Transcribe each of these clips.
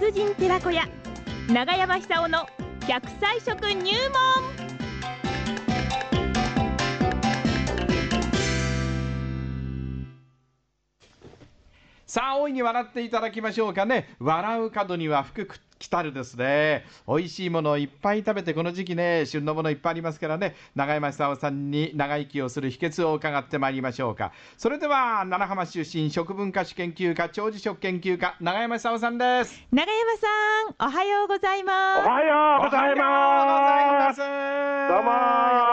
達人寺子屋長山久夫の100歳食入門。さあ大いに笑っていただきましょうかね。笑う角には福来たるですね。美味しいものをいっぱい食べてこの時期ね旬のものいっぱいありますからね。永山久夫さんに長生きをする秘訣を伺ってまいりましょうか。それでは七浜出身食文化史研究家長寿食研究家永山久夫さんです。長山さんおはようございます。おはようございますどうもよ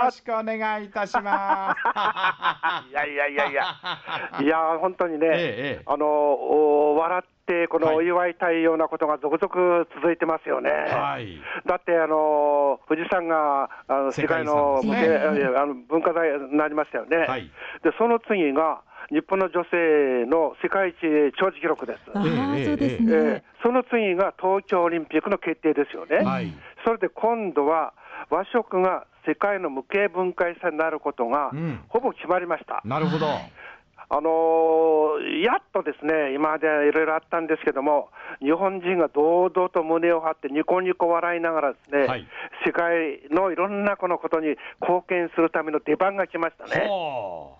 ろしくお願いいたします。いやいやいやいや。いや本当にね、ええあの笑ってこのお祝いたいようなことが続々続いてますよね。はい。だってあの富士山があの世世界のね。あの文化財になりましたよね。はい。でその次が日本の女性の世界一長寿記録です。あそうですえ、その次が東京オリンピックの決定ですよね。はい。それで今度は和食が世界の無形文化遺産になることがうんほぼ決まりました。なるほど あのーやっとですね、今までいろいろあったんですけども、日本人が堂々と胸を張って、ニコニコ笑いながらですね、はい世界のいろんなこのことに貢献するための出番が来ましたね。ほ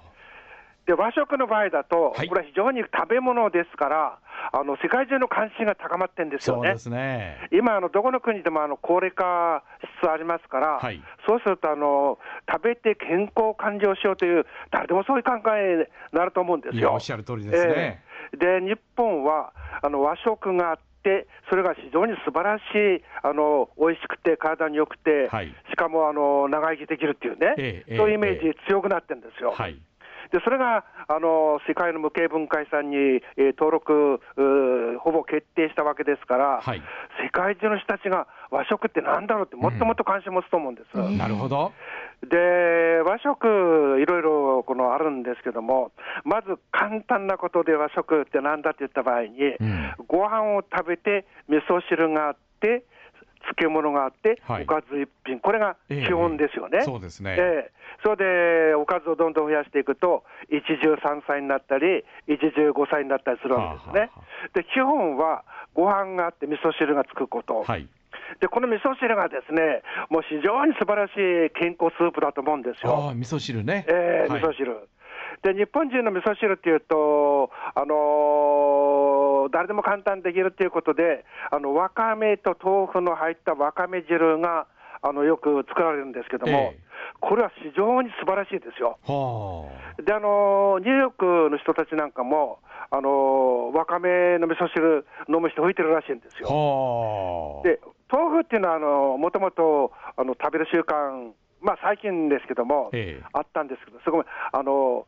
で和食の場合だと、はい。これは非常に食べ物ですから、あの世界中の関心が高まってるんうですよね。ね。今、あのどこの国でもあの高齢化しつつありますから、はい。そうするとあの、食べて健康を完了しようという、誰でもそういう考えになると思うんですよ。おっしゃる通りですね、ええ。で日本はあの和食があって、それが非常に素晴らしい、あの美味しくて、体に良くて、はい。しかもあの長生きできるっていうね、ええそういうイメーええ。ジ強くなってるんですよ。はいでそれがあの世界の無形文化遺産に、えー登録ほぼ決定したわけですから、はい。世界中の人たちが和食ってなんだろうって、もっともっと関心持つと思うんです。なるほど。で和食、いろいろこのあるんですけども、まず簡単なことで和食ってなんだって言った場合に、うん。ご飯を食べて、味噌汁があって、漬物があって、はいおかず一品、これがええ基本ですよね。そうですねええそれでおかずをどんどん増やしていくと、一汁三菜になったり、一汁五菜になったりするわけですね。はあはで基本はご飯があって、味噌汁がつくこと。はいでこの味噌汁がですね、もう非常に素晴らしい健康スープだと思うんですあよ。あ味噌汁ねえーはい味噌汁。で日本人の味噌汁っていうと、あのー誰でも簡単にできるっていうことで、あのわかめと豆腐の入ったわかめ汁があのよく作られるんですけども、ええこれは非常に素晴らしいですよ。はであのニューヨークの人たちなんかも、あのわかめの味噌汁飲む人増えてるらしいんですあよ。はあで豆腐っていうのはあの、もともとあの食べる習慣、まあ、最近ですけども、ええあったんですけど、そこあの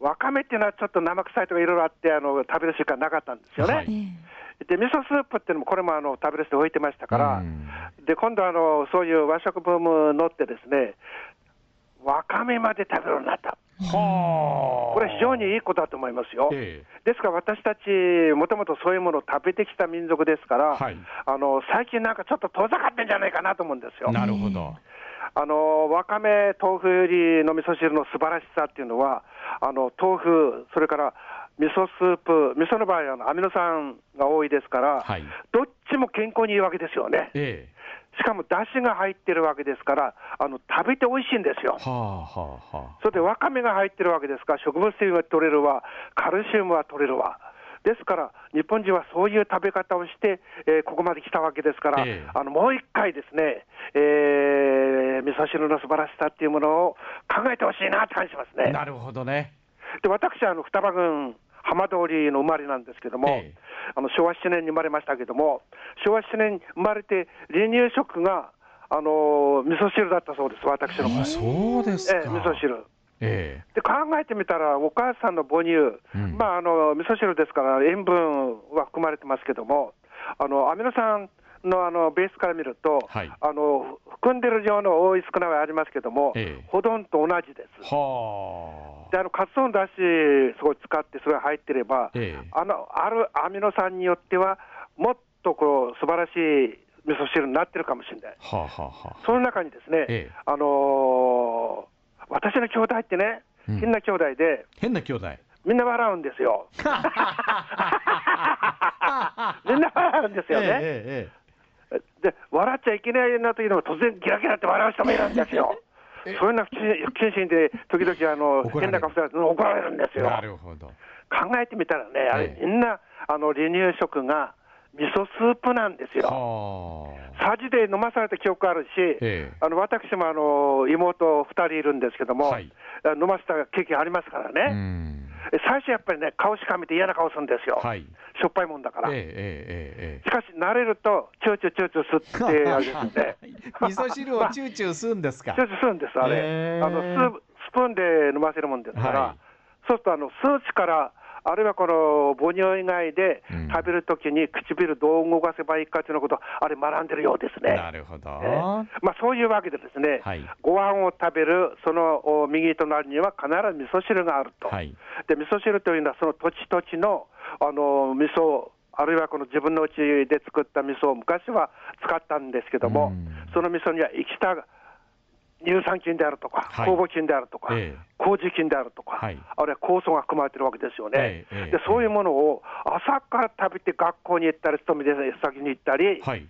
わかめっていうのはちょっと生臭いとかいろいろあってあの、食べる習慣なかったんですよね。はいえで味噌スープっていうのも、これもあの食べる人置いてましたから、うんで今度あの、そういう和食ブーム乗って、ですねわかめまで食べるようになった。はあこれ非常にいいことだと思いますよ。えですから私たち、もともとそういうものを食べてきた民族ですから、はいあの最近なんかちょっと遠ざかってんじゃないかなと思うんですよえ。なるほどあのわかめ、豆腐よりの味噌汁の素晴らしさっていうのは、あの豆腐、それから味噌スープ、味噌の場合はアミノ酸が多いですから、はいどっちも健康にいいわけですよね。ええしかも、だしが入ってるわけですから、あの食べて美味しいんですよ。はあはあはそれでわかめが入ってるわけですから、植物性が取れるわ、カルシウムは取れるわ。ですから、日本人はそういう食べ方をして、えーここまで来たわけですから、ええあのもう一回ですね、えー味噌汁の素晴らしさっていうものを考えてほしいなって感じしますね。あなるほどねで私はあの双葉郡浜通りの生まれなんですけども、ええあの昭和7年に生まれましたけども、昭和7年に生まれて、離乳食が、あの味噌汁だったそうです、私の場合。あそうですかええ味噌汁。えで考えてみたら、お母さんの母乳、うん。まあ、あの味噌汁ですから、塩分は含まれてますけども、あのアミノ酸のあのベースから見ると、はい。あの含んでる量の多い少ないはありますけども、ええ。ほとんど同じです。えはであのカツオのだし、すごい使って、それが入ってれば、ええ。あのあるアミノ酸によっては、もっとこう素晴らしい味噌汁になってるかもしれない。あはあはあはあ。その中にですね、ええ。あのー私の兄弟ってね、うん変な兄弟で、変な兄弟みんな笑うんですよ。みんな笑うんですよね。ええで、笑っちゃいけないなというのも突然ギラギラって笑う人もいるんですよ。えそういうのは不謹慎で、時々あの変な顔されて怒られるんですよ。えなるほど。考えてみたらね、あれええみんなあの離乳食が味噌スープなんですよ。はあ。さじで飲まされた記憶あるし、ええあの私もあの妹2人いるんですけども、はい飲ませた経験ありますからうね、ん。最初やっぱりね、顔しかめて嫌な顔するんですよ、はい。しょっぱいもんだから。しかし、慣れると、チューチューチューチュー吸ってあれ ですね。味噌汁をチューチュー吸うんですか？チューチュー吸うんです、あれ。あのススプーンで飲ませるもんですから、はいそうするとあの数値から、あるいはこの母乳以外でうん。食べるときに唇どう動かせばいいかということ、あれ学んでるようですね。なるほど。ええ。まあ、そういうわけでですね、はい。ご飯を食べるそのお右隣には必ず味噌汁があると、はい。で味噌汁というのはその土地土地のあの味噌あるいはこの自分の家で作った味噌を昔は使ったんですけども、うん。その味噌には生きた乳酸菌であるとか、はい酵母菌であるとか、ええ麹菌であるとか、はいあるいは酵素が含まれてるわけですよね、えでそういうものを朝から食べて学校に行ったり、勤めで先に行ったり、はい。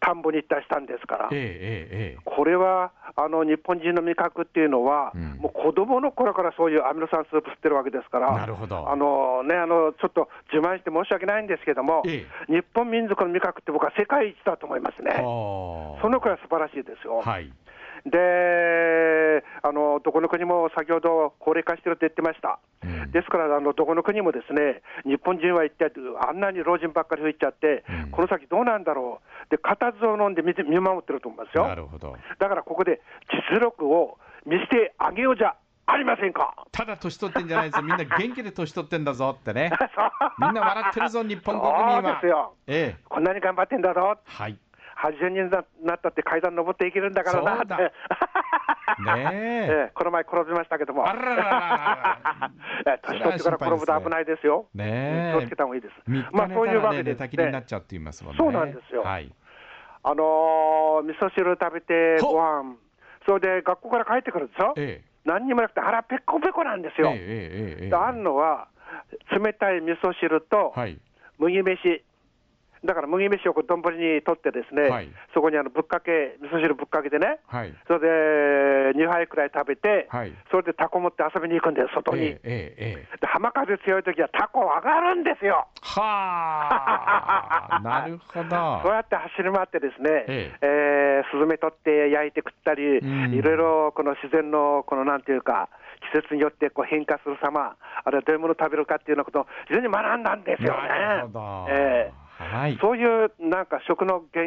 田んぼに行ったりしたんですから。これはあの日本人の味覚っていうのは、うんもう子供の頃からそういうアミノ酸スープ吸ってるわけですから、なるほどあのね、あのちょっと自慢して申し訳ないんですけども、え日本民族の味覚って僕は世界一だと思いますね。はあそのくらい素晴らしいですよ。はい。であの、どこの国も先ほど高齢化してると言ってました。うんですから、あのどこの国もですね、日本人は一体あんなに老人ばっかり増えちゃって、うんこの先どうなんだろう、で、固唾を飲んで見て見守ってると思いますよ。なるほど。だからここで実力を見せてあげようじゃありませんか。ただ年取ってんじゃないですよ。みんな元気で年取ってんだぞってね。みんな笑ってるぞ、日本国民は。ですよ。ええ。こんなに頑張ってんだぞ。はい。80人になったって階段登っていけるんだからなって。この前転びましたけども。年取ってから転ぶと危ないですよ。ねえ気をつけた方がいいです。まあそういうわけで寝たきりになっちゃうって言いますもんね。そうなんですよはい。あのー味噌汁食べてほご飯それで学校から帰ってくるでしょ。え何にもなくて腹ペコペコなんですえ。えよ。えええええであるのは冷たい味噌汁とはい。麦飯、だから麦飯を丼に取って、ですね、はいそこにあのぶっかけ、味噌汁ぶっかけてね、はい。それで2杯くらい食べて、はいそれでタコ持って遊びに行くんです、外に。ええええええ。で浜風強い時はタコ上がるんですよ。はあ。なるほど。そうやって走り回ってですね、ええースズメ取って焼いて食ったり、うんいろいろこの自然のこのなんていうか、季節によってこう変化する様、あるいはどういうものを食べるかっていうようなことを非常に学んだんですよね。なるほど。えはい。そういうなんか食の原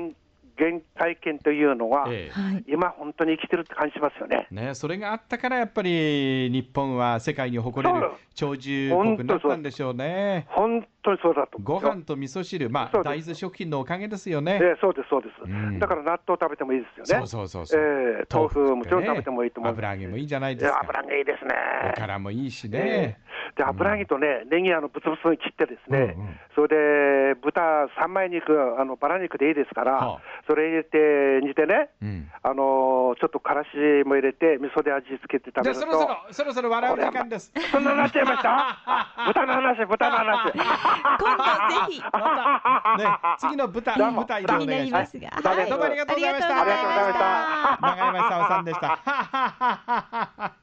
原体験というのは、ええはい。今本当に生きてるって感じしますよね。ね、それがあったからやっぱり日本は世界に誇れる長寿国になったんでしょうね。本当にそうだと思ご。飯と味噌汁、まあ、大豆食品のおかげですよね。ええそうです、そうです、うんだから納豆食べてもいいですよね。そうそうそうそう。ええ豆腐もちろん食べてもいいと思う。油揚げもいいじゃないいですか。や油揚げいいですね。おからもいいしえね。えで油揚げとね、ネギあのブツブツに切ってですね、うんうんそれで豚三枚肉、あのバラ肉でいいですから、はあそれ入れて煮てね、うん。あのちょっとからしも入れて、味噌で味付けて食べると。じゃあそろそろ、そろそろ笑う時間です。そんな話しちゃいました？豚の話、豚の話。今度ぜひまた、ね、次の舞台、どうも舞台でお気にな願いします。りますが。はいどうもありがとうございました。ありがとうございましたありがとうございました長山久夫さんでした。